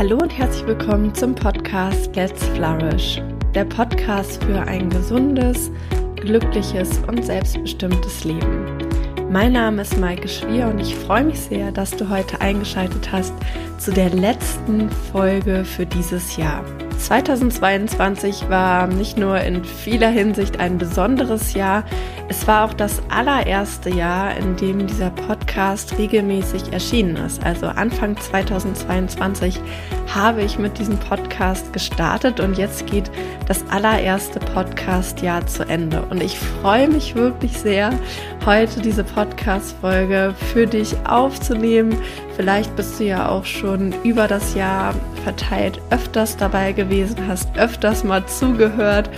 Hallo und herzlich willkommen zum Podcast Let's Flourish, der Podcast für ein gesundes, glückliches und selbstbestimmtes Leben. Mein Name ist Maike Schwier und ich freue mich sehr, dass du heute eingeschaltet hast zu der letzten Folge für dieses Jahr. 2022 war nicht nur in vieler Hinsicht ein besonderes Jahr, es war auch das allererste Jahr, in dem dieser Podcast regelmäßig erschienen ist. Also Anfang 2022 habe ich mit diesem Podcast gestartet und jetzt geht das allererste Podcast-Jahr zu Ende. Und ich freue mich wirklich sehr, heute diese Podcast-Folge für dich aufzunehmen. Vielleicht bist du ja auch schon über das Jahr verteilt öfters dabei gewesen, hast öfters mal zugehört.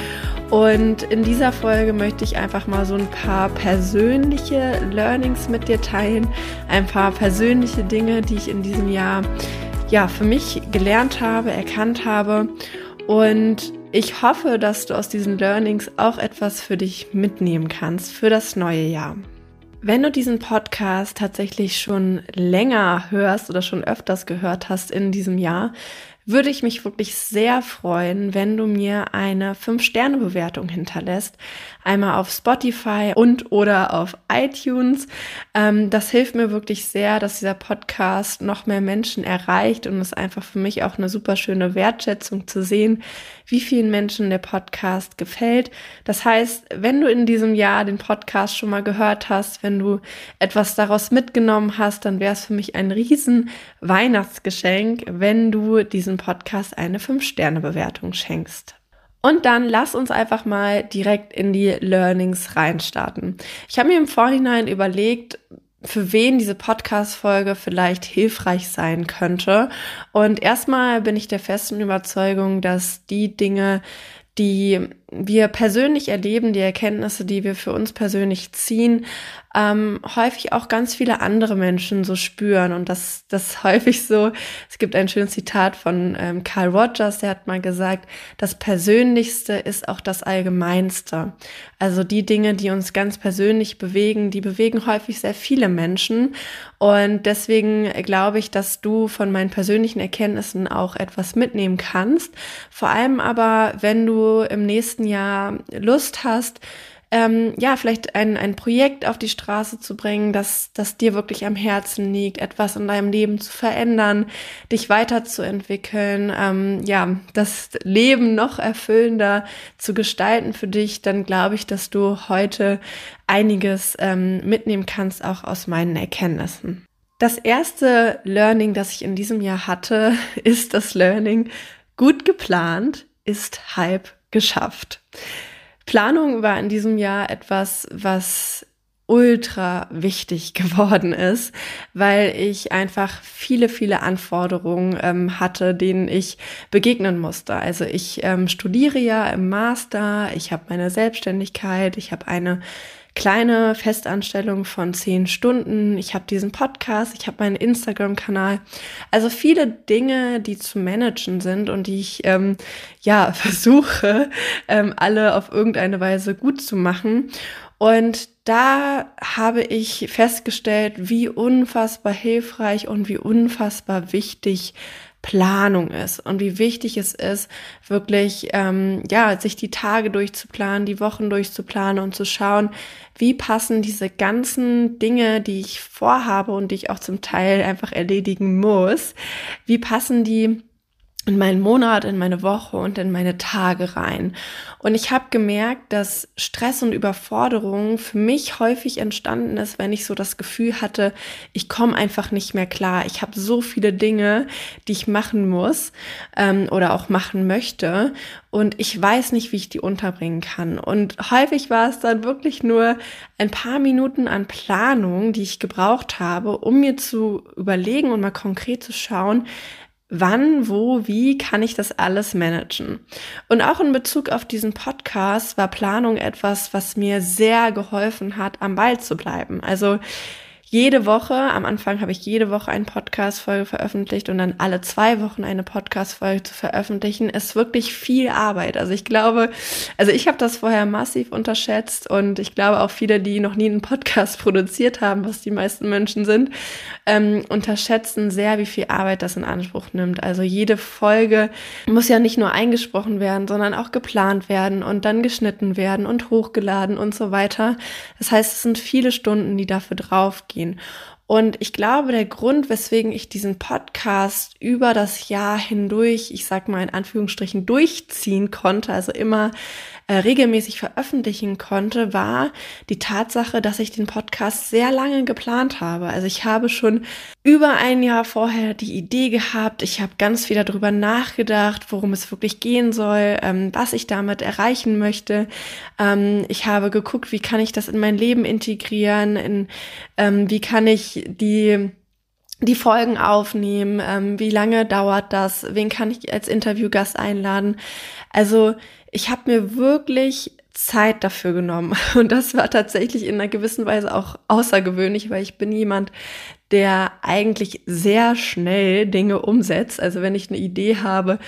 Und in dieser Folge möchte ich einfach mal so ein paar persönliche Learnings mit dir teilen, ein paar persönliche Dinge, die ich in diesem Jahr ja für mich gelernt habe, erkannt habe. Und ich hoffe, dass du aus diesen Learnings auch etwas für dich mitnehmen kannst für das neue Jahr. Wenn du diesen Podcast tatsächlich schon länger hörst oder schon öfters gehört hast in diesem Jahr, würde ich mich wirklich sehr freuen, wenn du mir eine 5-Sterne-Bewertung hinterlässt. Einmal auf Spotify und oder auf iTunes. Ähm, das hilft mir wirklich sehr, dass dieser Podcast noch mehr Menschen erreicht und es ist einfach für mich auch eine super schöne Wertschätzung zu sehen, wie vielen Menschen der Podcast gefällt. Das heißt, wenn du in diesem Jahr den Podcast schon mal gehört hast, wenn du etwas daraus mitgenommen hast, dann wäre es für mich ein riesen Weihnachtsgeschenk, wenn du diesem Podcast eine 5-Sterne-Bewertung schenkst. Und dann lass uns einfach mal direkt in die Learnings reinstarten. Ich habe mir im Vorhinein überlegt, für wen diese Podcast-Folge vielleicht hilfreich sein könnte. Und erstmal bin ich der festen Überzeugung, dass die Dinge, die wir persönlich erleben, die Erkenntnisse, die wir für uns persönlich ziehen, ähm, häufig auch ganz viele andere Menschen so spüren und das, das häufig so. Es gibt ein schönes Zitat von ähm, Carl Rogers, der hat mal gesagt, das Persönlichste ist auch das Allgemeinste. Also die Dinge, die uns ganz persönlich bewegen, die bewegen häufig sehr viele Menschen und deswegen glaube ich, dass du von meinen persönlichen Erkenntnissen auch etwas mitnehmen kannst. Vor allem aber, wenn du im nächsten nächsten Jahr Lust hast, ähm, ja, vielleicht ein, ein Projekt auf die Straße zu bringen, das, das dir wirklich am Herzen liegt, etwas in deinem Leben zu verändern, dich weiterzuentwickeln, ähm, ja, das Leben noch erfüllender zu gestalten für dich, dann glaube ich, dass du heute einiges ähm, mitnehmen kannst, auch aus meinen Erkenntnissen. Das erste Learning, das ich in diesem Jahr hatte, ist das Learning, gut geplant ist halb geschafft. Planung war in diesem Jahr etwas, was ultra wichtig geworden ist, weil ich einfach viele, viele Anforderungen ähm, hatte, denen ich begegnen musste. Also ich ähm, studiere ja im Master, ich habe meine Selbstständigkeit, ich habe eine kleine Festanstellung von zehn Stunden. Ich habe diesen Podcast, ich habe meinen Instagram-Kanal. Also viele Dinge, die zu managen sind und die ich ähm, ja versuche, ähm, alle auf irgendeine Weise gut zu machen. Und da habe ich festgestellt, wie unfassbar hilfreich und wie unfassbar wichtig Planung ist und wie wichtig es ist, wirklich ähm, ja sich die Tage durchzuplanen, die Wochen durchzuplanen und zu schauen, wie passen diese ganzen Dinge, die ich vorhabe und die ich auch zum Teil einfach erledigen muss, wie passen die in meinen Monat, in meine Woche und in meine Tage rein. Und ich habe gemerkt, dass Stress und Überforderung für mich häufig entstanden ist, wenn ich so das Gefühl hatte, ich komme einfach nicht mehr klar. Ich habe so viele Dinge, die ich machen muss ähm, oder auch machen möchte. Und ich weiß nicht, wie ich die unterbringen kann. Und häufig war es dann wirklich nur ein paar Minuten an Planung, die ich gebraucht habe, um mir zu überlegen und mal konkret zu schauen, wann, wo, wie kann ich das alles managen? Und auch in Bezug auf diesen Podcast war Planung etwas, was mir sehr geholfen hat, am Ball zu bleiben. Also jede Woche, am Anfang habe ich jede Woche eine Podcast-Folge veröffentlicht und dann alle zwei Wochen eine Podcast-Folge zu veröffentlichen, ist wirklich viel Arbeit. Also ich glaube, also ich habe das vorher massiv unterschätzt und ich glaube auch viele, die noch nie einen Podcast produziert haben, was die meisten Menschen sind, ähm, unterschätzen sehr, wie viel Arbeit das in Anspruch nimmt. Also jede Folge muss ja nicht nur eingesprochen werden, sondern auch geplant werden und dann geschnitten werden und hochgeladen und so weiter. Das heißt, es sind viele Stunden, die dafür draufgehen gehen. Und ich glaube, der Grund, weswegen ich diesen Podcast über das Jahr hindurch, ich sag mal in Anführungsstrichen, durchziehen konnte, also immer äh, regelmäßig veröffentlichen konnte, war die Tatsache, dass ich den Podcast sehr lange geplant habe. Also ich habe schon über ein Jahr vorher die Idee gehabt. Ich habe ganz viel darüber nachgedacht, worum es wirklich gehen soll, ähm, was ich damit erreichen möchte. Ähm, ich habe geguckt, wie kann ich das in mein Leben integrieren, in, ähm, wie kann ich die die Folgen aufnehmen, ähm, wie lange dauert das, wen kann ich als Interviewgast einladen. Also ich habe mir wirklich Zeit dafür genommen. Und das war tatsächlich in einer gewissen Weise auch außergewöhnlich, weil ich bin jemand, der eigentlich sehr schnell Dinge umsetzt. Also wenn ich eine Idee habe,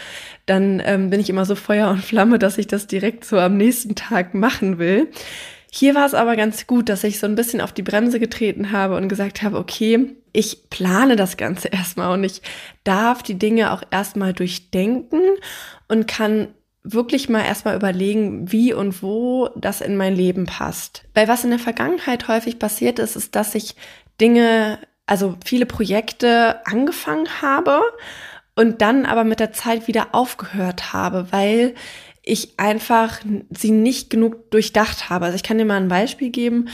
dann ähm, bin ich immer so Feuer und Flamme, dass ich das direkt so am nächsten Tag machen will. Hier war es aber ganz gut, dass ich so ein bisschen auf die Bremse getreten habe und gesagt habe, okay, ich plane das Ganze erstmal und ich darf die Dinge auch erstmal durchdenken und kann wirklich mal erstmal überlegen, wie und wo das in mein Leben passt. Weil was in der Vergangenheit häufig passiert ist, ist, dass ich Dinge, also viele Projekte angefangen habe und dann aber mit der Zeit wieder aufgehört habe, weil ich einfach sie nicht genug durchdacht habe. Also ich kann dir mal ein Beispiel geben.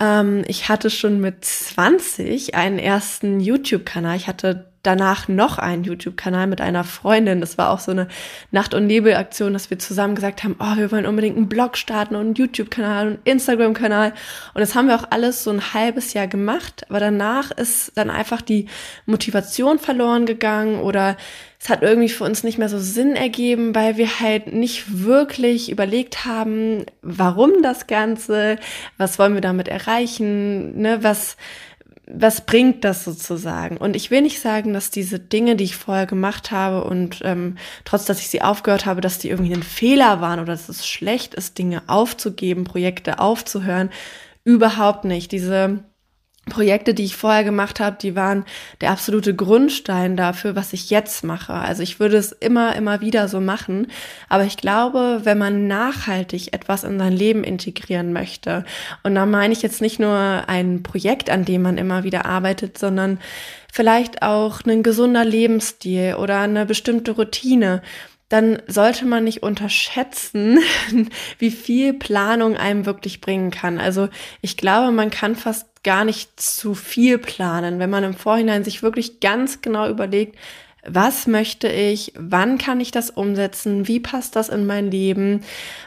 Ähm, ich hatte schon mit 20 einen ersten YouTube-Kanal. Ich hatte danach noch einen YouTube-Kanal mit einer Freundin. Das war auch so eine Nacht- und Nebel-Aktion, dass wir zusammen gesagt haben, oh, wir wollen unbedingt einen Blog starten und einen YouTube-Kanal und einen Instagram-Kanal. Und das haben wir auch alles so ein halbes Jahr gemacht. Aber danach ist dann einfach die Motivation verloren gegangen oder es hat irgendwie für uns nicht mehr so Sinn ergeben, weil wir halt nicht wirklich überlegt haben, warum das Ganze, was wollen wir damit erreichen, ne, was, was bringt das sozusagen? Und ich will nicht sagen, dass diese Dinge, die ich vorher gemacht habe und ähm, trotz, dass ich sie aufgehört habe, dass die irgendwie ein Fehler waren oder dass es schlecht ist, Dinge aufzugeben, Projekte aufzuhören. Überhaupt nicht. Diese Projekte, die ich vorher gemacht habe, die waren der absolute Grundstein dafür, was ich jetzt mache. Also ich würde es immer, immer wieder so machen. Aber ich glaube, wenn man nachhaltig etwas in sein Leben integrieren möchte, und da meine ich jetzt nicht nur ein Projekt, an dem man immer wieder arbeitet, sondern vielleicht auch ein gesunder Lebensstil oder eine bestimmte Routine, dann sollte man nicht unterschätzen, wie viel Planung einem wirklich bringen kann. Also ich glaube, man kann fast gar nicht zu viel planen, wenn man im Vorhinein sich wirklich ganz genau überlegt, was möchte ich, wann kann ich das umsetzen, wie passt das in mein Leben,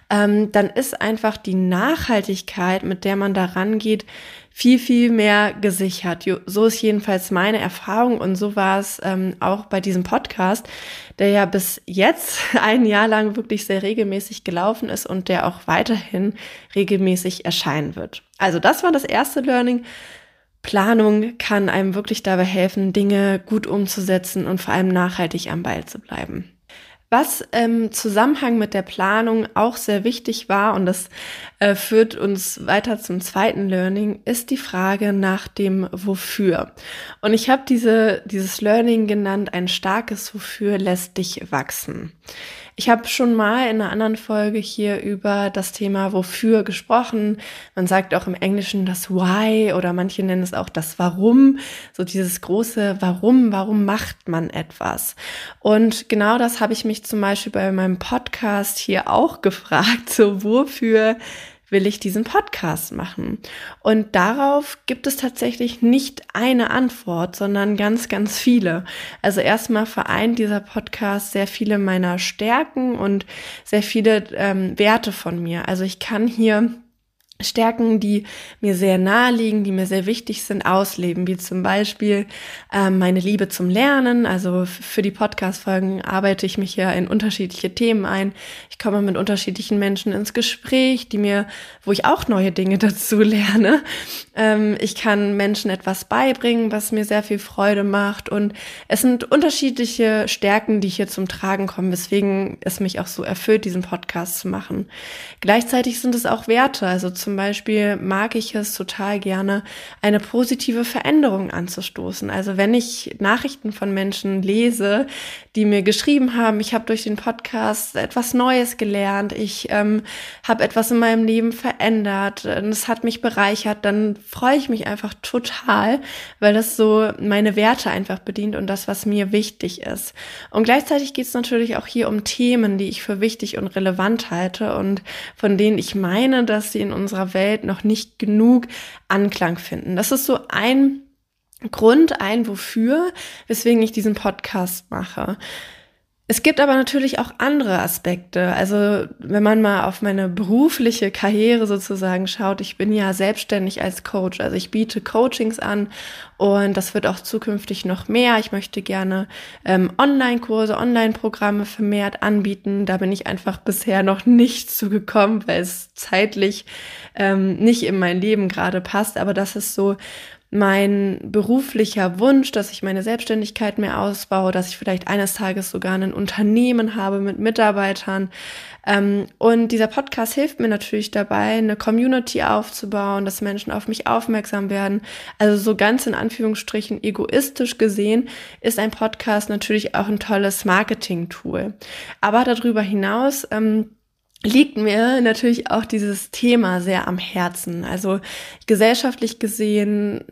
ähm, dann ist einfach die Nachhaltigkeit, mit der man da rangeht, viel, viel mehr gesichert. So ist jedenfalls meine Erfahrung und so war es ähm, auch bei diesem Podcast, der ja bis jetzt ein Jahr lang wirklich sehr regelmäßig gelaufen ist und der auch weiterhin regelmäßig erscheinen wird. Also das war das erste Learning. Planung kann einem wirklich dabei helfen, Dinge gut umzusetzen und vor allem nachhaltig am Ball zu bleiben. Was im Zusammenhang mit der Planung auch sehr wichtig war, und das äh, führt uns weiter zum zweiten Learning, ist die Frage nach dem Wofür. Und ich habe diese, dieses Learning genannt, ein starkes Wofür lässt dich wachsen. Ich habe schon mal in einer anderen Folge hier über das Thema Wofür gesprochen. Man sagt auch im Englischen das Why oder manche nennen es auch das Warum. So dieses große Warum, warum macht man etwas? Und genau das habe ich mich zum Beispiel bei meinem Podcast hier auch gefragt. So wofür will ich diesen Podcast machen? Und darauf gibt es tatsächlich nicht eine Antwort, sondern ganz, ganz viele. Also erstmal vereint dieser Podcast sehr viele meiner Stärken und sehr viele ähm, Werte von mir. Also ich kann hier Stärken, die mir sehr nahe liegen, die mir sehr wichtig sind, ausleben, wie zum Beispiel ähm, meine Liebe zum Lernen. Also für die Podcast-Folgen arbeite ich mich ja in unterschiedliche Themen ein. Ich komme mit unterschiedlichen Menschen ins Gespräch, die mir, wo ich auch neue Dinge dazu lerne. Ähm, ich kann Menschen etwas beibringen, was mir sehr viel Freude macht. Und es sind unterschiedliche Stärken, die hier zum Tragen kommen, weswegen es mich auch so erfüllt, diesen Podcast zu machen. Gleichzeitig sind es auch Werte, also zum Beispiel mag ich es total gerne, eine positive Veränderung anzustoßen. Also wenn ich Nachrichten von Menschen lese, die mir geschrieben haben, ich habe durch den Podcast etwas Neues gelernt, ich ähm, habe etwas in meinem Leben verändert und es hat mich bereichert, dann freue ich mich einfach total, weil das so meine Werte einfach bedient und das, was mir wichtig ist. Und gleichzeitig geht es natürlich auch hier um Themen, die ich für wichtig und relevant halte und von denen ich meine, dass sie in unserer unserer Welt noch nicht genug Anklang finden. Das ist so ein Grund, ein Wofür, weswegen ich diesen Podcast mache. Es gibt aber natürlich auch andere Aspekte. Also wenn man mal auf meine berufliche Karriere sozusagen schaut, ich bin ja selbstständig als Coach. Also ich biete Coachings an und das wird auch zukünftig noch mehr. Ich möchte gerne ähm, Online-Kurse, Online-Programme vermehrt anbieten. Da bin ich einfach bisher noch nicht zugekommen, weil es zeitlich ähm, nicht in mein Leben gerade passt. Aber das ist so mein beruflicher Wunsch, dass ich meine Selbstständigkeit mehr ausbaue, dass ich vielleicht eines Tages sogar ein Unternehmen habe mit Mitarbeitern. Ähm, und dieser Podcast hilft mir natürlich dabei, eine Community aufzubauen, dass Menschen auf mich aufmerksam werden. Also so ganz in Anführungsstrichen egoistisch gesehen ist ein Podcast natürlich auch ein tolles Marketing-Tool. Aber darüber hinaus ähm, liegt mir natürlich auch dieses Thema sehr am Herzen. Also gesellschaftlich gesehen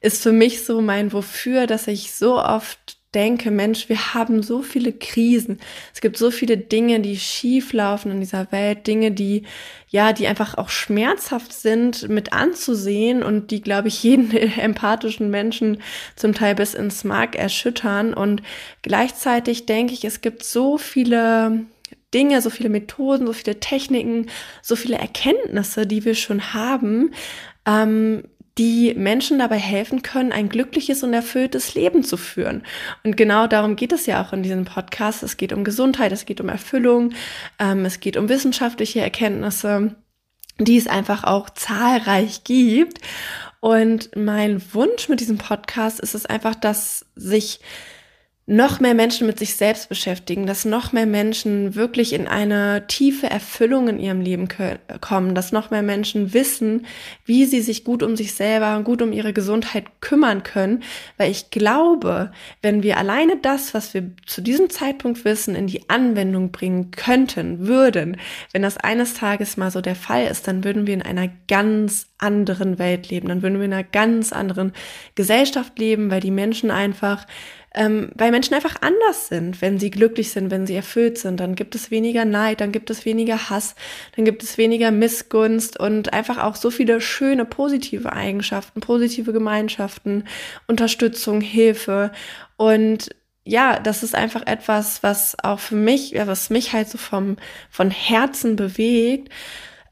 ist für mich so mein Wofür, dass ich so oft denke, Mensch, wir haben so viele Krisen. Es gibt so viele Dinge, die schief laufen in dieser Welt, Dinge, die ja, die einfach auch schmerzhaft sind mit anzusehen und die, glaube ich, jeden empathischen Menschen zum Teil bis ins Mark erschüttern. Und gleichzeitig denke ich, es gibt so viele Dinge, so viele Methoden, so viele Techniken, so viele Erkenntnisse, die wir schon haben, ähm, die Menschen dabei helfen können, ein glückliches und erfülltes Leben zu führen. Und genau darum geht es ja auch in diesem Podcast. Es geht um Gesundheit, es geht um Erfüllung, ähm, es geht um wissenschaftliche Erkenntnisse, die es einfach auch zahlreich gibt. Und mein Wunsch mit diesem Podcast ist es einfach, dass sich noch mehr Menschen mit sich selbst beschäftigen, dass noch mehr Menschen wirklich in eine tiefe Erfüllung in ihrem Leben kommen, dass noch mehr Menschen wissen, wie sie sich gut um sich selber und gut um ihre Gesundheit kümmern können, weil ich glaube, wenn wir alleine das, was wir zu diesem Zeitpunkt wissen, in die Anwendung bringen könnten, würden, wenn das eines Tages mal so der Fall ist, dann würden wir in einer ganz anderen Welt leben, dann würden wir in einer ganz anderen Gesellschaft leben, weil die Menschen einfach ähm, weil Menschen einfach anders sind, wenn sie glücklich sind, wenn sie erfüllt sind. Dann gibt es weniger Neid, dann gibt es weniger Hass, dann gibt es weniger Missgunst und einfach auch so viele schöne positive Eigenschaften, positive Gemeinschaften, Unterstützung, Hilfe und ja, das ist einfach etwas, was auch für mich, ja, was mich halt so vom, von Herzen bewegt,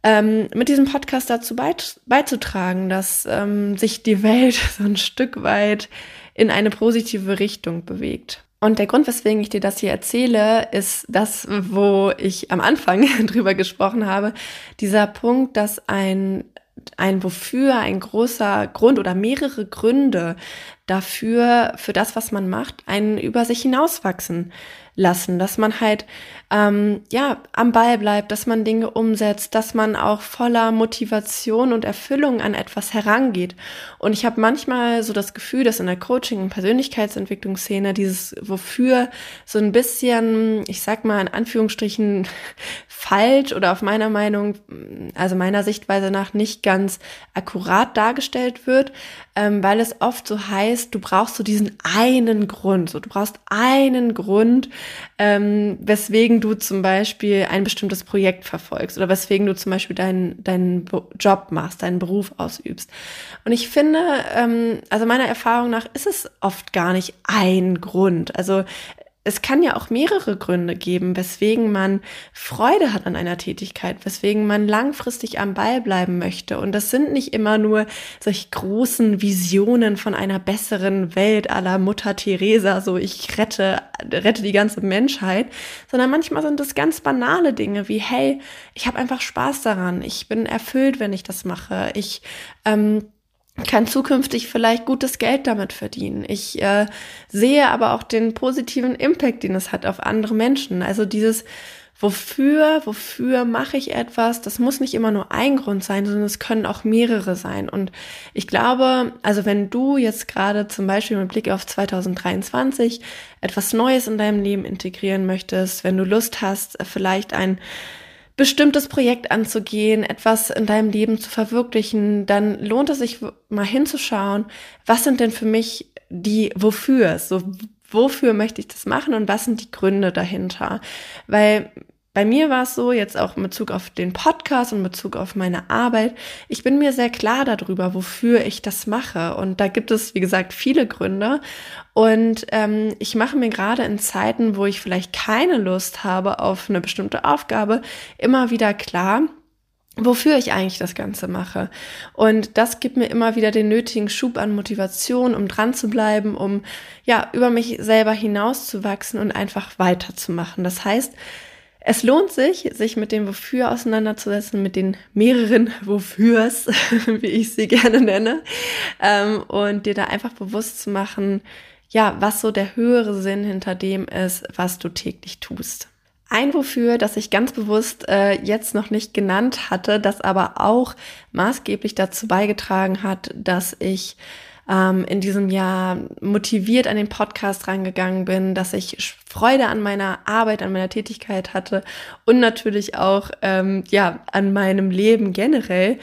ähm, mit diesem Podcast dazu beizutragen, dass ähm, sich die Welt so ein Stück weit in eine positive Richtung bewegt. Und der Grund, weswegen ich dir das hier erzähle, ist das, wo ich am Anfang drüber gesprochen habe. Dieser Punkt, dass ein, ein Wofür, ein großer Grund oder mehrere Gründe dafür, für das, was man macht, einen über sich hinauswachsen lassen, dass man halt ähm, ja am Ball bleibt, dass man Dinge umsetzt, dass man auch voller Motivation und Erfüllung an etwas herangeht. Und ich habe manchmal so das Gefühl, dass in der Coaching- und Persönlichkeitsentwicklungsszene dieses Wofür so ein bisschen, ich sag mal in Anführungsstrichen falsch oder auf meiner Meinung, also meiner Sichtweise nach nicht ganz akkurat dargestellt wird, ähm, weil es oft so heißt, du brauchst so diesen einen Grund, so du brauchst einen Grund, ähm, weswegen du zum Beispiel ein bestimmtes Projekt verfolgst oder weswegen du zum Beispiel deinen, deinen Job machst, deinen Beruf ausübst. Und ich finde, ähm, also meiner Erfahrung nach ist es oft gar nicht ein Grund. Also es kann ja auch mehrere Gründe geben, weswegen man Freude hat an einer Tätigkeit, weswegen man langfristig am Ball bleiben möchte. Und das sind nicht immer nur solche großen Visionen von einer besseren Welt aller Mutter Teresa, so ich rette, rette die ganze Menschheit, sondern manchmal sind es ganz banale Dinge wie, hey, ich habe einfach Spaß daran, ich bin erfüllt, wenn ich das mache, ich ähm, kann zukünftig vielleicht gutes Geld damit verdienen. Ich äh, sehe aber auch den positiven Impact, den es hat auf andere Menschen. Also dieses Wofür, wofür mache ich etwas? Das muss nicht immer nur ein Grund sein, sondern es können auch mehrere sein. Und ich glaube, also wenn du jetzt gerade zum Beispiel mit Blick auf 2023 etwas Neues in deinem Leben integrieren möchtest, wenn du Lust hast, vielleicht ein bestimmtes Projekt anzugehen, etwas in deinem Leben zu verwirklichen, dann lohnt es sich mal hinzuschauen, was sind denn für mich die wofür, so wofür möchte ich das machen und was sind die Gründe dahinter? Weil bei mir war es so, jetzt auch in Bezug auf den Podcast und in Bezug auf meine Arbeit, ich bin mir sehr klar darüber, wofür ich das mache. Und da gibt es, wie gesagt, viele Gründe. Und ähm, ich mache mir gerade in Zeiten, wo ich vielleicht keine Lust habe auf eine bestimmte Aufgabe, immer wieder klar, wofür ich eigentlich das Ganze mache. Und das gibt mir immer wieder den nötigen Schub an Motivation, um dran zu bleiben, um ja über mich selber hinauszuwachsen und einfach weiterzumachen. Das heißt, es lohnt sich, sich mit dem Wofür auseinanderzusetzen, mit den mehreren Wofürs, wie ich sie gerne nenne, ähm, und dir da einfach bewusst zu machen, ja, was so der höhere Sinn hinter dem ist, was du täglich tust. Ein Wofür, das ich ganz bewusst äh, jetzt noch nicht genannt hatte, das aber auch maßgeblich dazu beigetragen hat, dass ich ähm, in diesem Jahr motiviert an den Podcast rangegangen bin, dass ich Freude an meiner Arbeit, an meiner Tätigkeit hatte und natürlich auch ähm, ja an meinem Leben generell,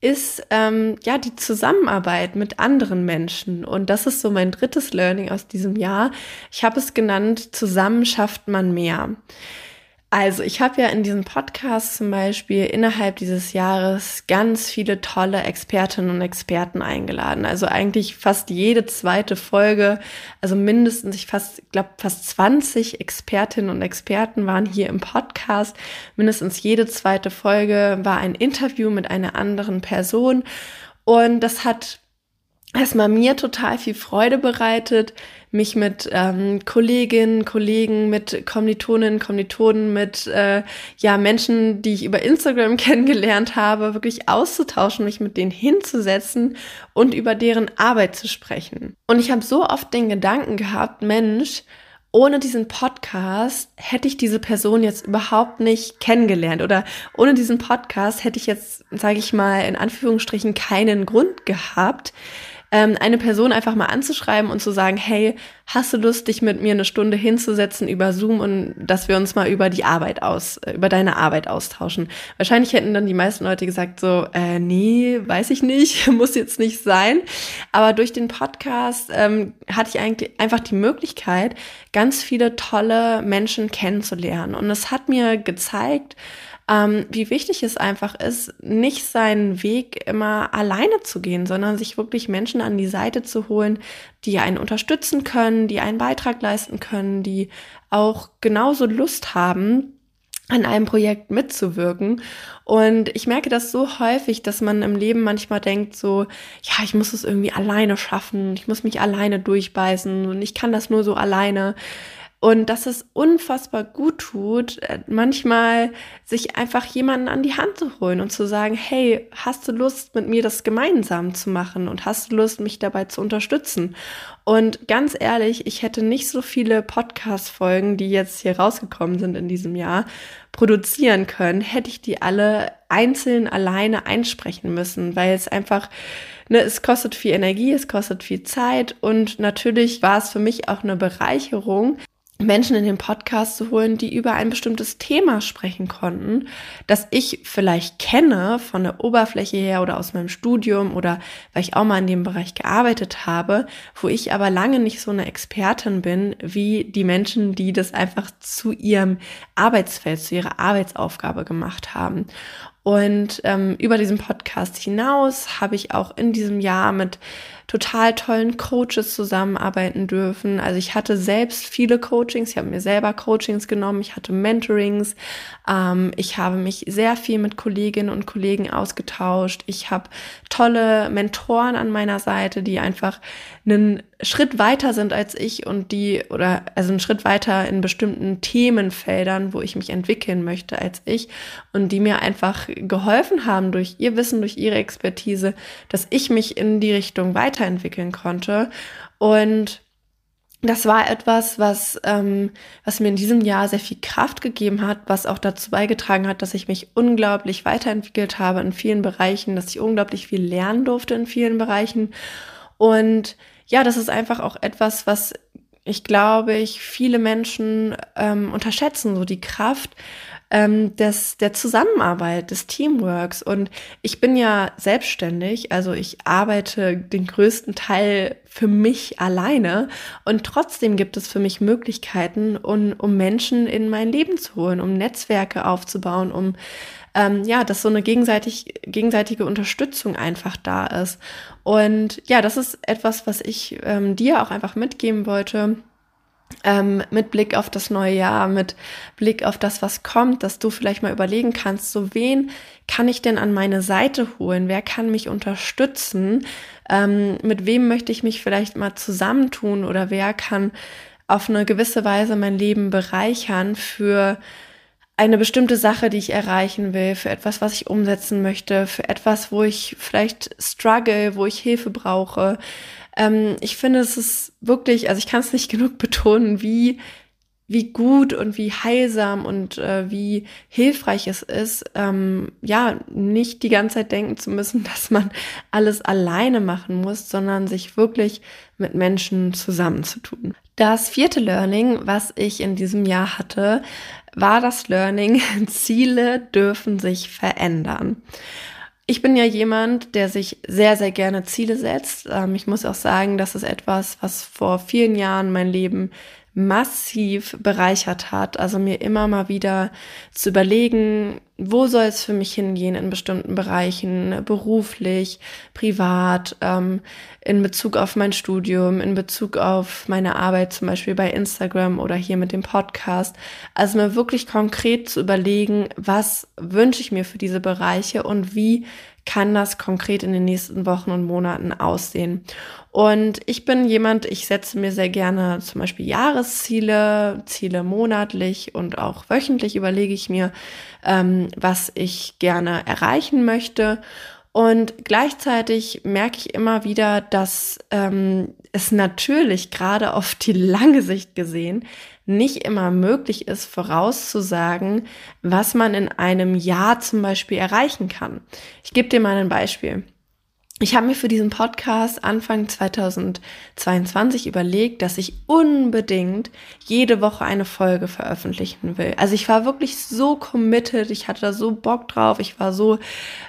ist ähm, ja die Zusammenarbeit mit anderen Menschen. Und das ist so mein drittes Learning aus diesem Jahr. Ich habe es genannt, zusammen schafft man mehr. Also, ich habe ja in diesem Podcast zum Beispiel innerhalb dieses Jahres ganz viele tolle Expertinnen und Experten eingeladen. Also eigentlich fast jede zweite Folge, also mindestens, ich fast, glaube fast 20 Expertinnen und Experten waren hier im Podcast. Mindestens jede zweite Folge war ein Interview mit einer anderen Person. Und das hat erstmal mir total viel Freude bereitet, mich mit ähm, Kolleginnen, Kollegen, mit Kommilitoninnen, Kommilitonen, mit äh, ja Menschen, die ich über Instagram kennengelernt habe, wirklich auszutauschen, mich mit denen hinzusetzen und über deren Arbeit zu sprechen. Und ich habe so oft den Gedanken gehabt, Mensch, ohne diesen Podcast hätte ich diese Person jetzt überhaupt nicht kennengelernt oder ohne diesen Podcast hätte ich jetzt, sage ich mal, in Anführungsstrichen keinen Grund gehabt, ähm, eine Person einfach mal anzuschreiben und zu sagen, hey, hast du Lust, dich mit mir eine Stunde hinzusetzen über Zoom und dass wir uns mal über die Arbeit aus, äh, über deine Arbeit austauschen. Wahrscheinlich hätten dann die meisten Leute gesagt so, äh, nee, weiß ich nicht, muss jetzt nicht sein. Aber durch den Podcast ähm, hatte ich eigentlich einfach die Möglichkeit, ganz viele tolle Menschen kennenzulernen. Und es hat mir gezeigt, ähm, wie wichtig es einfach ist, nicht seinen Weg immer alleine zu gehen, sondern sich wirklich Menschen an die Seite zu holen, die einen unterstützen können, die einen Beitrag leisten können, die auch genauso Lust haben, an einem Projekt mitzuwirken. Und ich merke das so häufig, dass man im Leben manchmal denkt so, ja, ich muss es irgendwie alleine schaffen, ich muss mich alleine durchbeißen und ich kann das nur so alleine. Und dass es unfassbar gut tut, äh, manchmal sich einfach jemanden an die Hand zu holen und zu sagen, hey, hast du Lust, mit mir das gemeinsam zu machen und hast du Lust, mich dabei zu unterstützen? Und ganz ehrlich, ich hätte nicht so viele Podcast-Folgen, die jetzt hier rausgekommen sind in diesem Jahr, produzieren können, hätte ich die alle einzeln alleine einsprechen müssen, weil es einfach Ne, es kostet viel Energie, es kostet viel Zeit und natürlich war es für mich auch eine Bereicherung, Menschen in den Podcast zu holen, die über ein bestimmtes Thema sprechen konnten, das ich vielleicht kenne von der Oberfläche her oder aus meinem Studium oder weil ich auch mal in dem Bereich gearbeitet habe, wo ich aber lange nicht so eine Expertin bin wie die Menschen, die das einfach zu ihrem Arbeitsfeld, zu ihrer Arbeitsaufgabe gemacht haben. Und ähm, über diesen Podcast hinaus habe ich auch in diesem Jahr mit total tollen Coaches zusammenarbeiten dürfen. Also ich hatte selbst viele Coachings, ich habe mir selber Coachings genommen, ich hatte Mentorings, ähm, ich habe mich sehr viel mit Kolleginnen und Kollegen ausgetauscht. Ich habe tolle Mentoren an meiner Seite, die einfach einen Schritt weiter sind als ich und die, oder also einen Schritt weiter in bestimmten Themenfeldern, wo ich mich entwickeln möchte als ich und die mir einfach geholfen haben durch ihr Wissen, durch ihre Expertise, dass ich mich in die Richtung weiterentwickeln konnte. Und das war etwas, was, ähm, was mir in diesem Jahr sehr viel Kraft gegeben hat, was auch dazu beigetragen hat, dass ich mich unglaublich weiterentwickelt habe in vielen Bereichen, dass ich unglaublich viel lernen durfte in vielen Bereichen. Und ja, das ist einfach auch etwas, was ich glaube, ich viele Menschen ähm, unterschätzen, so die Kraft ähm, des, der Zusammenarbeit, des Teamworks. Und ich bin ja selbstständig, also ich arbeite den größten Teil für mich alleine. Und trotzdem gibt es für mich Möglichkeiten, um, um Menschen in mein Leben zu holen, um Netzwerke aufzubauen, um ähm, ja, dass so eine gegenseitig, gegenseitige Unterstützung einfach da ist. Und ja, das ist etwas, was ich ähm, dir auch einfach mitgeben wollte. Ähm, mit Blick auf das neue Jahr, mit Blick auf das, was kommt, dass du vielleicht mal überlegen kannst, so wen kann ich denn an meine Seite holen? Wer kann mich unterstützen? Ähm, mit wem möchte ich mich vielleicht mal zusammentun oder wer kann auf eine gewisse Weise mein Leben bereichern für eine bestimmte Sache, die ich erreichen will, für etwas, was ich umsetzen möchte, für etwas, wo ich vielleicht struggle, wo ich Hilfe brauche. Ähm, ich finde, es ist wirklich, also ich kann es nicht genug betonen, wie wie gut und wie heilsam und äh, wie hilfreich es ist, ähm, ja, nicht die ganze Zeit denken zu müssen, dass man alles alleine machen muss, sondern sich wirklich mit Menschen zusammenzutun. Das vierte Learning, was ich in diesem Jahr hatte, war das Learning, Ziele dürfen sich verändern. Ich bin ja jemand, der sich sehr, sehr gerne Ziele setzt. Ähm, ich muss auch sagen, das ist etwas, was vor vielen Jahren mein Leben massiv bereichert hat. Also mir immer mal wieder zu überlegen, wo soll es für mich hingehen in bestimmten Bereichen, beruflich, privat, ähm, in Bezug auf mein Studium, in Bezug auf meine Arbeit zum Beispiel bei Instagram oder hier mit dem Podcast. Also mir wirklich konkret zu überlegen, was wünsche ich mir für diese Bereiche und wie kann das konkret in den nächsten Wochen und Monaten aussehen. Und ich bin jemand, ich setze mir sehr gerne zum Beispiel Jahresziele, Ziele monatlich und auch wöchentlich überlege ich mir, ähm, was ich gerne erreichen möchte. Und gleichzeitig merke ich immer wieder, dass ähm, es natürlich gerade auf die lange Sicht gesehen nicht immer möglich ist, vorauszusagen, was man in einem Jahr zum Beispiel erreichen kann. Ich gebe dir mal ein Beispiel. Ich habe mir für diesen Podcast Anfang 2022 überlegt, dass ich unbedingt jede Woche eine Folge veröffentlichen will. Also ich war wirklich so committed, ich hatte da so Bock drauf, ich war so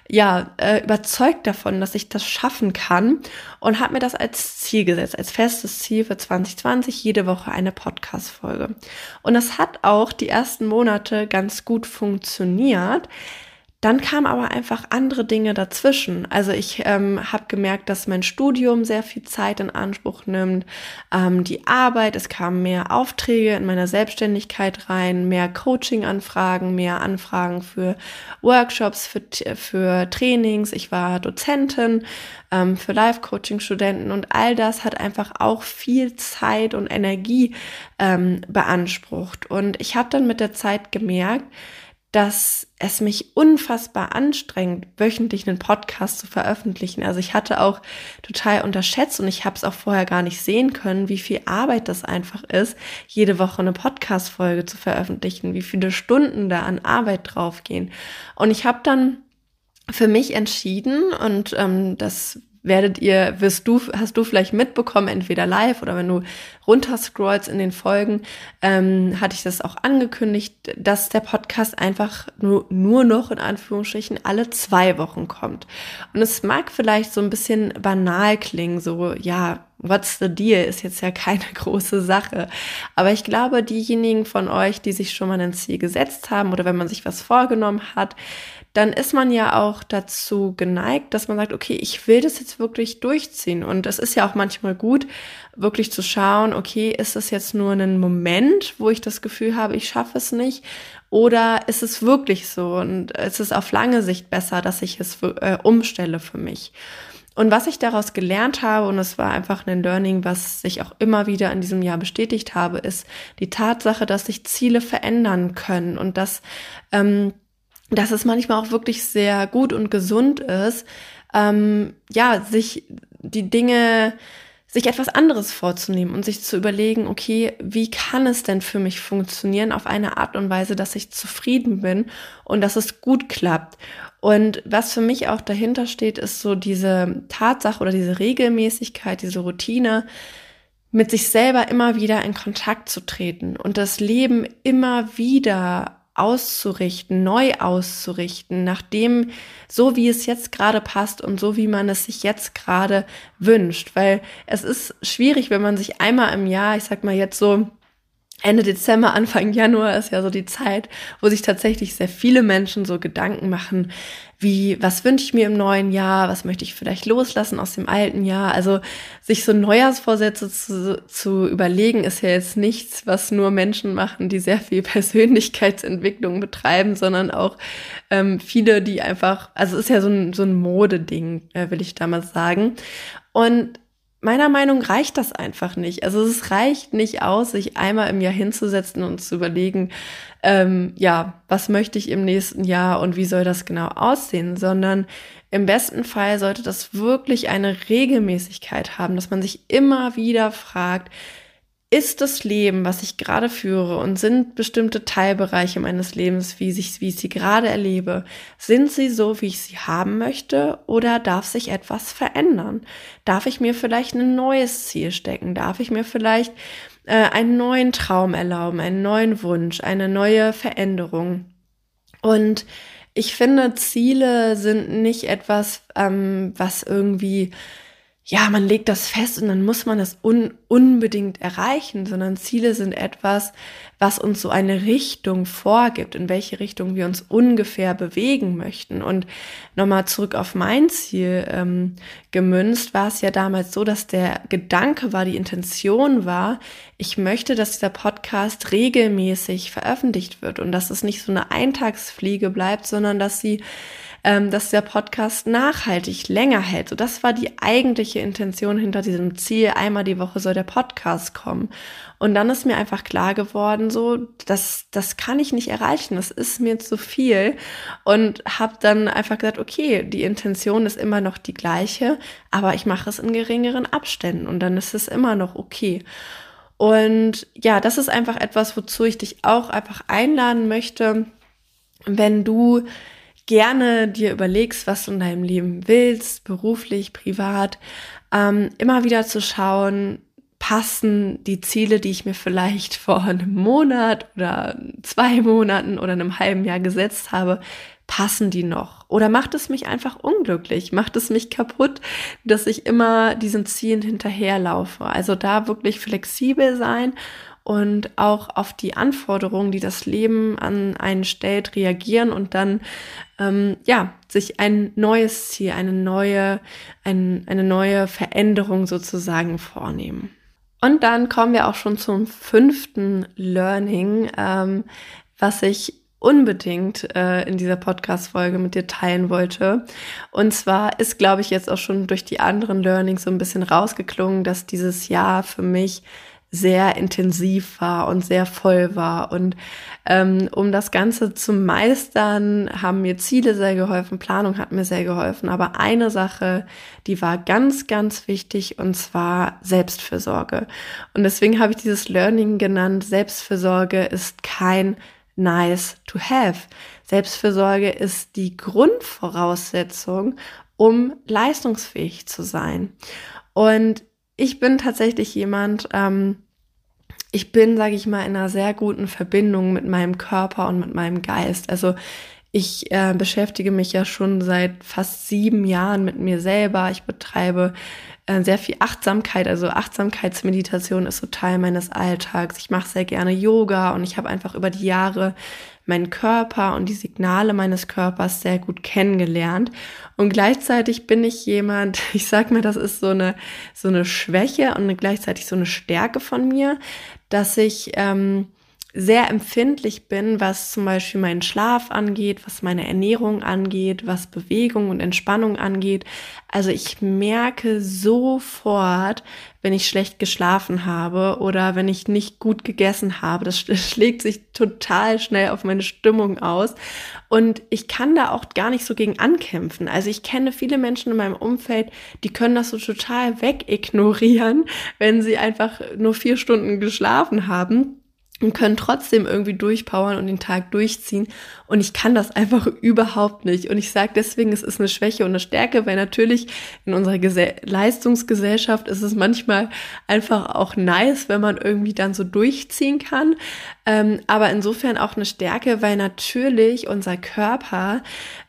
ja äh, überzeugt davon, dass ich das schaffen kann und habe mir das als Ziel gesetzt, als festes Ziel für 2020 jede Woche eine Podcast Folge. Und das hat auch die ersten Monate ganz gut funktioniert. Dann kamen aber einfach andere Dinge dazwischen. Also ich ähm, habe gemerkt, dass mein Studium sehr viel Zeit in Anspruch nimmt, ähm, die Arbeit, es kamen mehr Aufträge in meiner Selbstständigkeit rein, mehr Coaching-Anfragen, mehr Anfragen für Workshops, für, für Trainings. Ich war Dozentin ähm, für Live-Coaching-Studenten und all das hat einfach auch viel Zeit und Energie ähm, beansprucht. Und ich habe dann mit der Zeit gemerkt, dass es mich unfassbar anstrengt, wöchentlich einen Podcast zu veröffentlichen. Also ich hatte auch total unterschätzt und ich habe es auch vorher gar nicht sehen können, wie viel Arbeit das einfach ist, jede Woche eine Podcast-Folge zu veröffentlichen, wie viele Stunden da an Arbeit draufgehen. Und ich habe dann für mich entschieden und ähm, das werdet ihr, wirst du, hast du vielleicht mitbekommen, entweder live oder wenn du runterscrollst in den Folgen, ähm, hatte ich das auch angekündigt, dass der Podcast einfach nur, nur noch in Anführungsstrichen alle zwei Wochen kommt. Und es mag vielleicht so ein bisschen banal klingen, so, ja, what's the deal ist jetzt ja keine große Sache. Aber ich glaube, diejenigen von euch, die sich schon mal ein Ziel gesetzt haben oder wenn man sich was vorgenommen hat, dann ist man ja auch dazu geneigt, dass man sagt, okay, ich will das jetzt wirklich durchziehen. Und es ist ja auch manchmal gut, wirklich zu schauen, okay, ist das jetzt nur ein Moment, wo ich das Gefühl habe, ich schaffe es nicht? Oder ist es wirklich so? Und ist es auf lange Sicht besser, dass ich es äh, umstelle für mich? Und was ich daraus gelernt habe, und es war einfach ein Learning, was sich auch immer wieder in diesem Jahr bestätigt habe, ist die Tatsache, dass sich Ziele verändern können und dass ähm, dass es manchmal auch wirklich sehr gut und gesund ist, ähm, ja, sich die Dinge, sich etwas anderes vorzunehmen und sich zu überlegen, okay, wie kann es denn für mich funktionieren auf eine Art und Weise, dass ich zufrieden bin und dass es gut klappt. Und was für mich auch dahinter steht, ist so diese Tatsache oder diese Regelmäßigkeit, diese Routine, mit sich selber immer wieder in Kontakt zu treten und das Leben immer wieder auszurichten, neu auszurichten, nach dem, so wie es jetzt gerade passt und so wie man es sich jetzt gerade wünscht. Weil es ist schwierig, wenn man sich einmal im Jahr, ich sag mal jetzt so Ende Dezember, Anfang Januar ist ja so die Zeit, wo sich tatsächlich sehr viele Menschen so Gedanken machen, wie, was wünsche ich mir im neuen Jahr, was möchte ich vielleicht loslassen aus dem alten Jahr. Also sich so Neujahrsvorsätze zu, zu überlegen, ist ja jetzt nichts, was nur Menschen machen, die sehr viel Persönlichkeitsentwicklung betreiben, sondern auch ähm, viele, die einfach, also es ist ja so ein, so ein Modeding, äh, will ich damals sagen. Und meiner Meinung reicht das einfach nicht. Also es reicht nicht aus, sich einmal im Jahr hinzusetzen und zu überlegen, ähm, ja, was möchte ich im nächsten Jahr und wie soll das genau aussehen, sondern im besten Fall sollte das wirklich eine Regelmäßigkeit haben, dass man sich immer wieder fragt, ist das Leben, was ich gerade führe und sind bestimmte Teilbereiche meines Lebens, wie, ich, wie ich sie gerade erlebe, sind sie so, wie ich sie haben möchte oder darf sich etwas verändern? Darf ich mir vielleicht ein neues Ziel stecken? Darf ich mir vielleicht äh, einen neuen Traum erlauben, einen neuen Wunsch, eine neue Veränderung? Und ich finde, Ziele sind nicht etwas, ähm, was irgendwie ja, man legt das fest und dann muss man das un unbedingt erreichen, sondern Ziele sind etwas, was uns so eine Richtung vorgibt, in welche Richtung wir uns ungefähr bewegen möchten. Und nochmal zurück auf mein Ziel ähm, gemünzt, war es ja damals so, dass der Gedanke war, die Intention war, ich möchte, dass dieser Podcast regelmäßig veröffentlicht wird und dass es nicht so eine Eintagsfliege bleibt, sondern dass sie ähm, dass der Podcast nachhaltig länger hält. So, das war die eigentliche Intention hinter diesem Ziel. Einmal die Woche soll der Podcast kommen. Und dann ist mir einfach klar geworden, so, das, das kann ich nicht erreichen. Das ist mir zu viel. Und habe dann einfach gesagt, okay, die Intention ist immer noch die gleiche, aber ich mache es in geringeren Abständen und dann ist es immer noch okay. Und ja, das ist einfach etwas, wozu ich dich auch einfach einladen möchte, wenn du gerne dir überlegst, was du in deinem Leben willst, beruflich, privat, ähm, immer wieder zu schauen, passen die Ziele, die ich mir vielleicht vor einem Monat oder zwei Monaten oder einem halben Jahr gesetzt habe, passen die noch? Oder macht es mich einfach unglücklich? Macht es mich kaputt, dass ich immer diesen Zielen hinterherlaufe? Also da wirklich flexibel sein und auch auf die Anforderungen, die das Leben an einen stellt, reagieren und dann ähm, ja sich ein neues Ziel, eine neue, ein, eine neue Veränderung sozusagen vornehmen. Und dann kommen wir auch schon zum fünften Learning, ähm, was ich unbedingt äh, in dieser Podcast-Folge mit dir teilen wollte. Und zwar ist, glaube ich, jetzt auch schon durch die anderen Learnings so ein bisschen rausgeklungen, dass dieses Jahr für mich sehr intensiv war und sehr voll war. Und ähm, um das Ganze zu meistern, haben mir Ziele sehr geholfen, Planung hat mir sehr geholfen. Aber eine Sache, die war ganz, ganz wichtig, und zwar Selbstfürsorge. Und deswegen habe ich dieses Learning genannt, Selbstfürsorge ist kein nice to have. Selbstfürsorge ist die Grundvoraussetzung, um leistungsfähig zu sein. Und ich bin tatsächlich jemand, ähm, ich bin, sage ich mal, in einer sehr guten Verbindung mit meinem Körper und mit meinem Geist. Also Ich äh, beschäftige mich ja schon seit fast sieben Jahren mit mir selber. Ich betreibe äh, sehr viel Achtsamkeit. Also Achtsamkeitsmeditation ist so Teil meines Alltags. Ich mache sehr gerne Yoga und ich habe einfach über die Jahre meinen Körper und die Signale meines Körpers sehr gut kennengelernt. Und gleichzeitig bin ich jemand, ich sag mir, das ist so eine, so eine Schwäche und gleichzeitig so eine Stärke von mir, dass ich ähm, sehr empfindlich bin, was zum Beispiel meinen Schlaf angeht, was meine Ernährung angeht, was Bewegung und Entspannung angeht. Also ich merke sofort, wenn ich schlecht geschlafen habe oder wenn ich nicht gut gegessen habe. Das schlägt sich total schnell auf meine Stimmung aus. Und ich kann da auch gar nicht so gegen ankämpfen. Also ich kenne viele Menschen in meinem Umfeld, die können das so total wegignorieren, wenn sie einfach nur vier Stunden geschlafen haben und können trotzdem irgendwie durchpowern und den Tag durchziehen. Und ich kann das einfach überhaupt nicht. Und ich sage deswegen, es ist eine Schwäche und eine Stärke, weil natürlich in unserer Gese Leistungsgesellschaft ist es manchmal einfach auch nice, wenn man irgendwie dann so durchziehen kann. Ähm, aber insofern auch eine Stärke, weil natürlich unser Körper,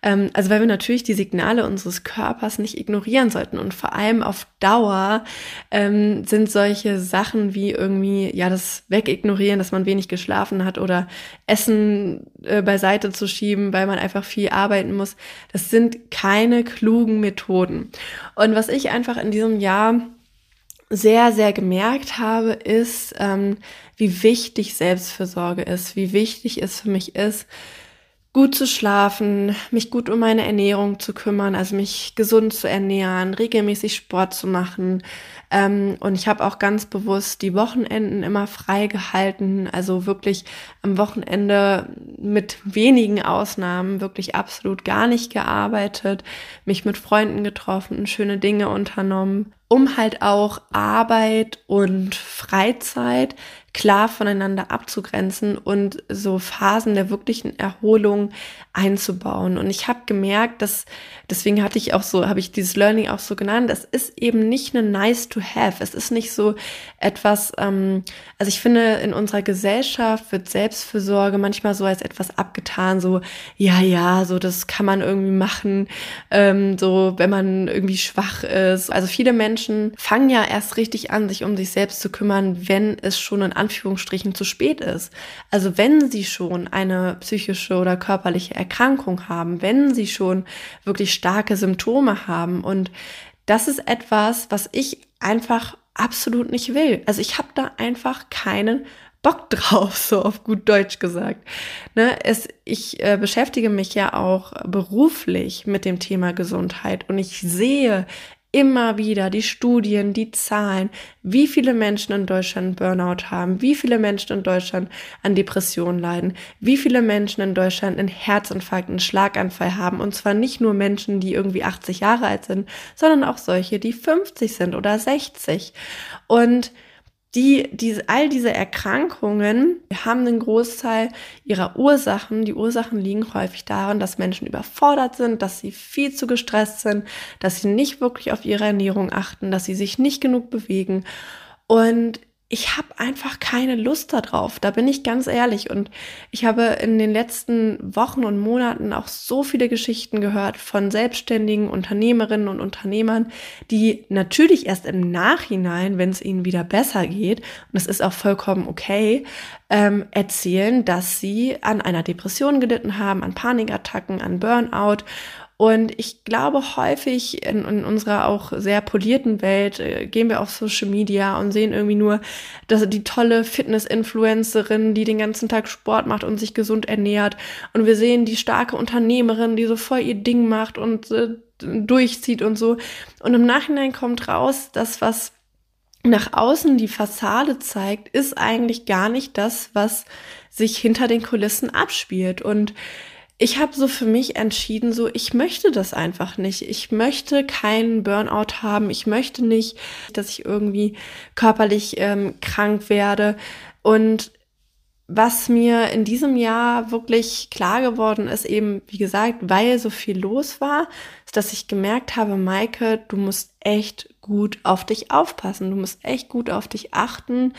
ähm, also weil wir natürlich die Signale unseres Körpers nicht ignorieren sollten. Und vor allem auf Dauer ähm, sind solche Sachen wie irgendwie, ja, das Wegignorieren, dass man wenig geschlafen hat oder Essen äh, beiseite zu schieben, weil man einfach viel arbeiten muss. Das sind keine klugen Methoden. Und was ich einfach in diesem Jahr sehr, sehr gemerkt habe, ist, ähm, wie wichtig Selbstfürsorge ist, wie wichtig es für mich ist, gut zu schlafen, mich gut um meine Ernährung zu kümmern, also mich gesund zu ernähren, regelmäßig Sport zu machen. Ähm, und ich habe auch ganz bewusst die Wochenenden immer frei gehalten, also wirklich am Wochenende mit wenigen Ausnahmen wirklich absolut gar nicht gearbeitet, mich mit Freunden getroffen, schöne Dinge unternommen, um halt auch Arbeit und Freizeit klar voneinander abzugrenzen und so Phasen der wirklichen Erholung einzubauen. Und ich habe gemerkt, dass deswegen hatte ich auch so, habe ich dieses Learning auch so genannt. Es ist eben nicht eine nice to have. Es ist nicht so etwas. Ähm, also ich finde, in unserer Gesellschaft wird Selbstfürsorge manchmal so als etwas abgetan. So ja, ja, so das kann man irgendwie machen. Ähm, so wenn man irgendwie schwach ist. Also viele Menschen fangen ja erst richtig an, sich um sich selbst zu kümmern, wenn es schon in Anführungsstrichen zu spät ist. Also wenn sie schon eine psychische oder körperliche Erkrankung haben, wenn sie schon wirklich starke Symptome haben. Und das ist etwas, was ich einfach absolut nicht will. Also ich habe da einfach keinen Bock drauf, so auf gut Deutsch gesagt. Ne, es, ich äh, beschäftige mich ja auch beruflich mit dem Thema Gesundheit und ich sehe immer wieder die Studien, die Zahlen, wie viele Menschen in Deutschland Burnout haben, wie viele Menschen in Deutschland an Depressionen leiden, wie viele Menschen in Deutschland einen Herzinfarkt, einen Schlaganfall haben. Und zwar nicht nur Menschen, die irgendwie 80 Jahre alt sind, sondern auch solche, die 50 sind oder 60. Und die, diese, all diese Erkrankungen haben einen Großteil ihrer Ursachen. Die Ursachen liegen häufig darin, dass Menschen überfordert sind, dass sie viel zu gestresst sind, dass sie nicht wirklich auf ihre Ernährung achten, dass sie sich nicht genug bewegen. Und ich habe einfach keine Lust darauf. Da bin ich ganz ehrlich. Und ich habe in den letzten Wochen und Monaten auch so viele Geschichten gehört von selbstständigen Unternehmerinnen und Unternehmern, die natürlich erst im Nachhinein, wenn es ihnen wieder besser geht, und das ist auch vollkommen okay, ähm, erzählen, dass sie an einer Depression gelitten haben, an Panikattacken, an Burnout und ich glaube, häufig in, in unserer auch sehr polierten Welt äh, gehen wir auf Social Media und sehen irgendwie nur, dass die tolle Fitness-Influencerin, die den ganzen Tag Sport macht und sich gesund ernährt. Und wir sehen die starke Unternehmerin, die so voll ihr Ding macht und äh, durchzieht und so. Und im Nachhinein kommt raus, dass was nach außen die Fassade zeigt, ist eigentlich gar nicht das, was sich hinter den Kulissen abspielt. Und ich habe so für mich entschieden, so ich möchte das einfach nicht. Ich möchte keinen Burnout haben. Ich möchte nicht, dass ich irgendwie körperlich ähm, krank werde. Und was mir in diesem Jahr wirklich klar geworden ist, eben wie gesagt, weil so viel los war, ist, dass ich gemerkt habe, Maike, du musst echt gut auf dich aufpassen. Du musst echt gut auf dich achten,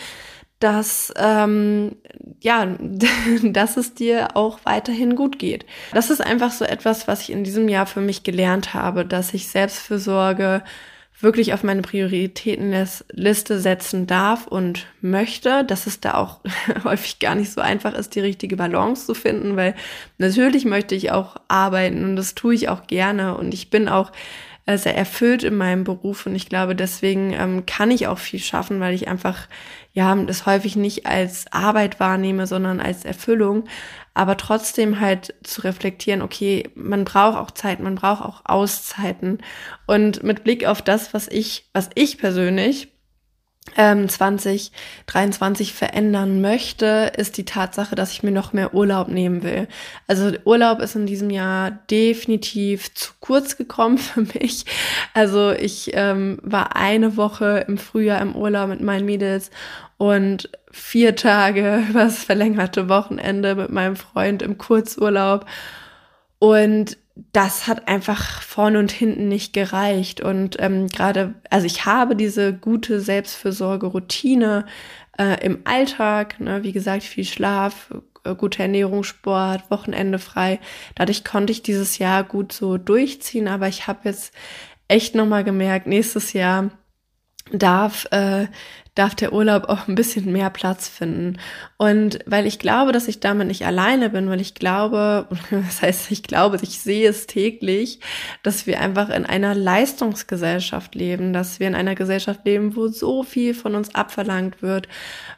dass ähm, ja, dass es dir auch weiterhin gut geht. Das ist einfach so etwas, was ich in diesem Jahr für mich gelernt habe, dass ich Selbstfürsorge wirklich auf meine Prioritätenliste setzen darf und möchte, dass es da auch häufig gar nicht so einfach ist, die richtige Balance zu finden, weil natürlich möchte ich auch arbeiten und das tue ich auch gerne und ich bin auch sehr erfüllt in meinem Beruf und ich glaube, deswegen ähm, kann ich auch viel schaffen, weil ich einfach ja das häufig nicht als Arbeit wahrnehme, sondern als Erfüllung. Aber trotzdem halt zu reflektieren, okay, man braucht auch Zeit, man braucht auch Auszeiten. Und mit Blick auf das, was ich, was ich persönlich ähm, 2023 verändern möchte, ist die Tatsache, dass ich mir noch mehr Urlaub nehmen will. Also Urlaub ist in diesem Jahr definitiv zu kurz gekommen für mich. Also ich ähm, war eine Woche im Frühjahr im Urlaub mit meinen Mädels und vier Tage übers verlängerte Wochenende mit meinem Freund im Kurzurlaub. Und das hat einfach vorne und hinten nicht gereicht. Und ähm, gerade, also ich habe diese gute Selbstfürsorge-Routine äh, im Alltag, ne, wie gesagt, viel Schlaf, äh, gute Ernährung, Sport, Wochenende frei. Dadurch konnte ich dieses Jahr gut so durchziehen, aber ich habe jetzt echt nochmal gemerkt, nächstes Jahr darf äh, darf der Urlaub auch ein bisschen mehr Platz finden. Und weil ich glaube, dass ich damit nicht alleine bin, weil ich glaube, das heißt, ich glaube, ich sehe es täglich, dass wir einfach in einer Leistungsgesellschaft leben, dass wir in einer Gesellschaft leben, wo so viel von uns abverlangt wird,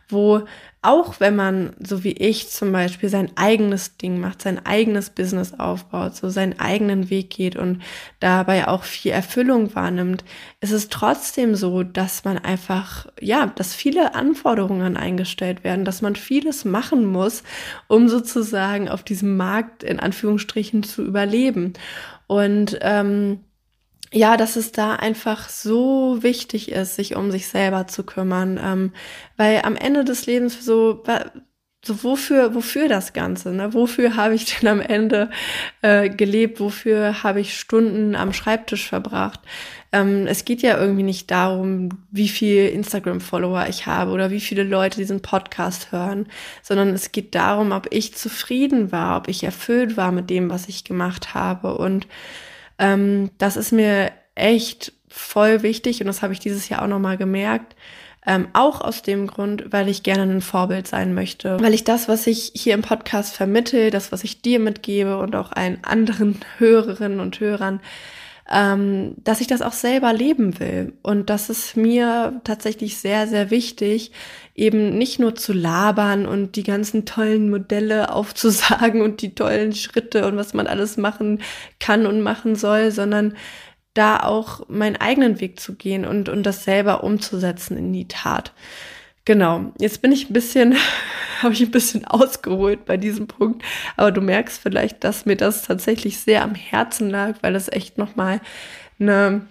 wo auch wenn man, so wie ich zum Beispiel, sein eigenes Ding macht, sein eigenes Business aufbaut, so seinen eigenen Weg geht und dabei auch viel Erfüllung wahrnimmt, ist es trotzdem so, dass man einfach, ja, dass viele Anforderungen eingestellt werden, dass man vieles machen muss, um sozusagen auf diesem Markt in Anführungsstrichen zu überleben. Und ähm, ja, dass es da einfach so wichtig ist, sich um sich selber zu kümmern, ähm, weil am Ende des Lebens so, so wofür, wofür das Ganze, ne? Wofür habe ich denn am Ende äh, gelebt? Wofür habe ich Stunden am Schreibtisch verbracht? Ähm, es geht ja irgendwie nicht darum, wie viel Instagram-Follower ich habe oder wie viele Leute diesen Podcast hören, sondern es geht darum, ob ich zufrieden war, ob ich erfüllt war mit dem, was ich gemacht habe und ähm, das ist mir echt voll wichtig und das habe ich dieses Jahr auch nochmal gemerkt. Ähm, auch aus dem Grund, weil ich gerne ein Vorbild sein möchte. Weil ich das, was ich hier im Podcast vermittel, das, was ich dir mitgebe und auch allen anderen Hörerinnen und Hörern, ähm, dass ich das auch selber leben will. Und das ist mir tatsächlich sehr, sehr wichtig, eben nicht nur zu labern und die ganzen tollen Modelle aufzusagen und die tollen Schritte und was man alles machen kann und machen soll, sondern da auch meinen eigenen Weg zu gehen und, und das selber umzusetzen in die Tat. Genau, jetzt bin ich ein bisschen, habe ich ein bisschen ausgeholt bei diesem Punkt, aber du merkst vielleicht, dass mir das tatsächlich sehr am Herzen lag, weil es echt nochmal eine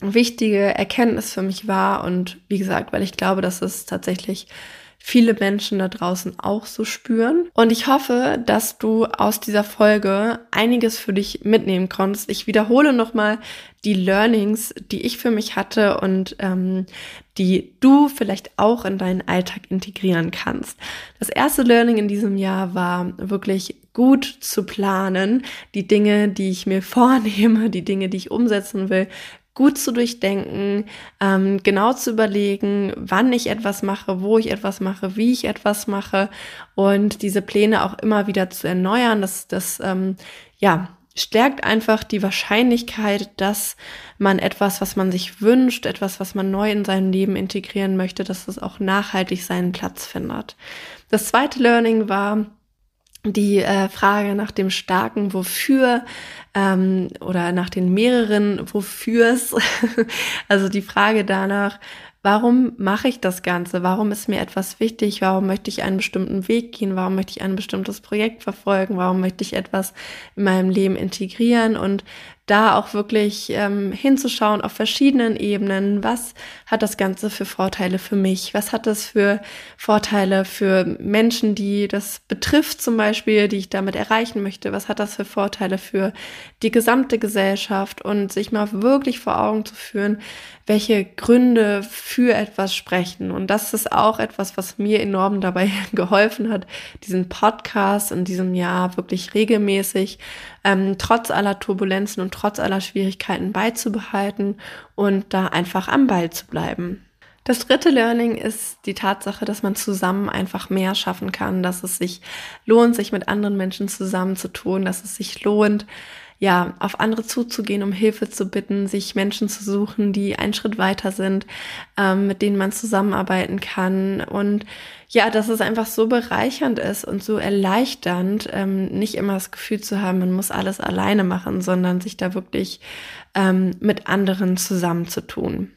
wichtige Erkenntnis für mich war. Und wie gesagt, weil ich glaube, dass es tatsächlich viele Menschen da draußen auch so spüren. Und ich hoffe, dass du aus dieser Folge einiges für dich mitnehmen konntest. Ich wiederhole nochmal die Learnings, die ich für mich hatte und ähm, die du vielleicht auch in deinen Alltag integrieren kannst. Das erste Learning in diesem Jahr war wirklich gut zu planen, die Dinge, die ich mir vornehme, die Dinge, die ich umsetzen will, gut zu durchdenken, ähm, genau zu überlegen, wann ich etwas mache, wo ich etwas mache, wie ich etwas mache und diese Pläne auch immer wieder zu erneuern. Das, das ähm, ja, stärkt einfach die Wahrscheinlichkeit, dass man etwas, was man sich wünscht, etwas, was man neu in sein Leben integrieren möchte, dass es auch nachhaltig seinen Platz findet. Das zweite Learning war, die äh, Frage nach dem starken Wofür ähm, oder nach den mehreren Wofürs, also die Frage danach, warum mache ich das Ganze? Warum ist mir etwas wichtig? Warum möchte ich einen bestimmten Weg gehen? Warum möchte ich ein bestimmtes Projekt verfolgen? Warum möchte ich etwas in meinem Leben integrieren? Und da auch wirklich ähm, hinzuschauen auf verschiedenen Ebenen. Was hat das Ganze für Vorteile für mich? Was hat das für Vorteile für Menschen, die das betrifft zum Beispiel, die ich damit erreichen möchte? Was hat das für Vorteile für die gesamte Gesellschaft? Und sich mal wirklich vor Augen zu führen, welche Gründe für etwas sprechen. Und das ist auch etwas, was mir enorm dabei geholfen hat, diesen Podcast in diesem Jahr wirklich regelmäßig, ähm, trotz aller Turbulenzen und trotz aller Schwierigkeiten beizubehalten und da einfach am Ball zu bleiben. Das dritte Learning ist die Tatsache, dass man zusammen einfach mehr schaffen kann, dass es sich lohnt, sich mit anderen Menschen zusammenzutun, dass es sich lohnt, ja, auf andere zuzugehen, um Hilfe zu bitten, sich Menschen zu suchen, die einen Schritt weiter sind, ähm, mit denen man zusammenarbeiten kann. Und ja, dass es einfach so bereichernd ist und so erleichternd, ähm, nicht immer das Gefühl zu haben, man muss alles alleine machen, sondern sich da wirklich ähm, mit anderen zusammenzutun.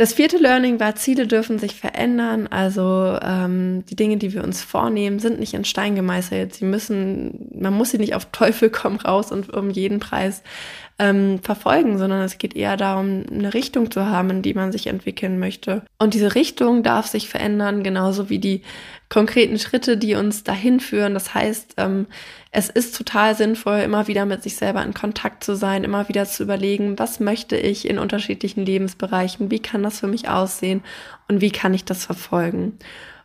Das vierte Learning war, Ziele dürfen sich verändern. Also ähm, die Dinge, die wir uns vornehmen, sind nicht in Stein gemeißelt. Sie müssen, man muss sie nicht auf Teufel komm raus und um jeden Preis ähm, verfolgen, sondern es geht eher darum, eine Richtung zu haben, in die man sich entwickeln möchte. Und diese Richtung darf sich verändern, genauso wie die konkreten Schritte, die uns dahin führen. Das heißt, ähm, es ist total sinnvoll, immer wieder mit sich selber in Kontakt zu sein, immer wieder zu überlegen, was möchte ich in unterschiedlichen Lebensbereichen, wie kann das für mich aussehen und wie kann ich das verfolgen.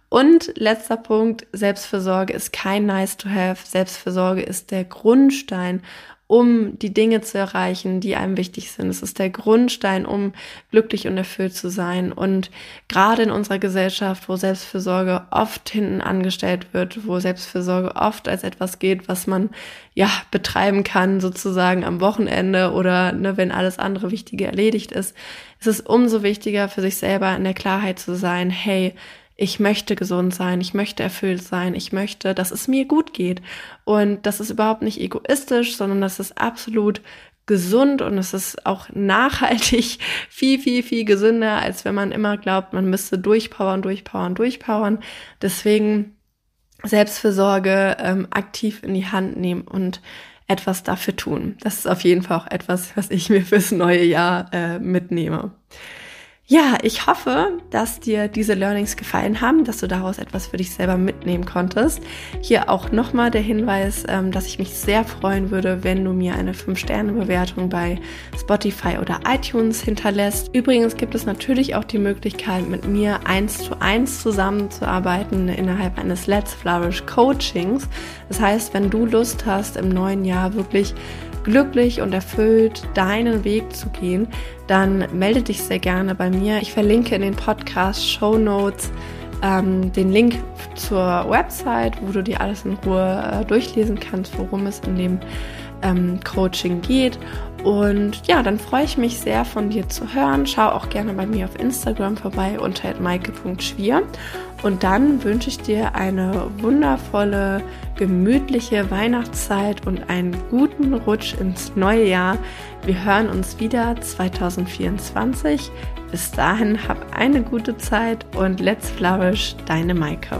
Und letzter Punkt, Selbstfürsorge ist kein Nice to have. Selbstfürsorge ist der Grundstein, um die Dinge zu erreichen, die einem wichtig sind. Es ist der Grundstein, um glücklich und erfüllt zu sein. Und gerade in unserer Gesellschaft, wo Selbstfürsorge oft hinten angestellt wird, wo Selbstfürsorge oft als etwas geht, was man ja betreiben kann, sozusagen am Wochenende oder ne, wenn alles andere Wichtige erledigt ist, ist es umso wichtiger für sich selber in der Klarheit zu sein, hey, ich möchte gesund sein, ich möchte erfüllt sein, ich möchte, dass es mir gut geht. Und das ist überhaupt nicht egoistisch, sondern das ist absolut gesund und es ist auch nachhaltig viel, viel, viel gesünder, als wenn man immer glaubt, man müsste durchpowern, durchpowern, durchpowern. Deswegen Selbstfürsorge ähm, aktiv in die Hand nehmen und etwas dafür tun. Das ist auf jeden Fall auch etwas, was ich mir fürs neue Jahr äh, mitnehme. Ja, ich hoffe, dass dir diese Learnings gefallen haben, dass du daraus etwas für dich selber mitnehmen konntest. Hier auch nochmal der Hinweis, ähm, dass ich mich sehr freuen würde, wenn du mir eine 5-Sterne-Bewertung bei Spotify oder iTunes hinterlässt. Übrigens gibt es natürlich auch die Möglichkeit, mit mir eins zu eins zusammenzuarbeiten innerhalb eines Let's Flourish Coachings. Das heißt, wenn du Lust hast, im neuen Jahr wirklich glücklich und erfüllt deinen Weg zu gehen, dann melde dich sehr gerne bei mir. Ich verlinke in den Podcast Show Notes ähm, den Link zur Website, wo du dir alles in Ruhe äh, durchlesen kannst, worum es in dem ähm, Coaching geht. Und ja, dann freue ich mich sehr von dir zu hören. Schau auch gerne bei mir auf Instagram vorbei unter maike.schwier. Und dann wünsche ich dir eine wundervolle, gemütliche Weihnachtszeit und einen guten Rutsch ins neue Jahr. Wir hören uns wieder 2024. Bis dahin hab eine gute Zeit und let's flourish, deine Maike.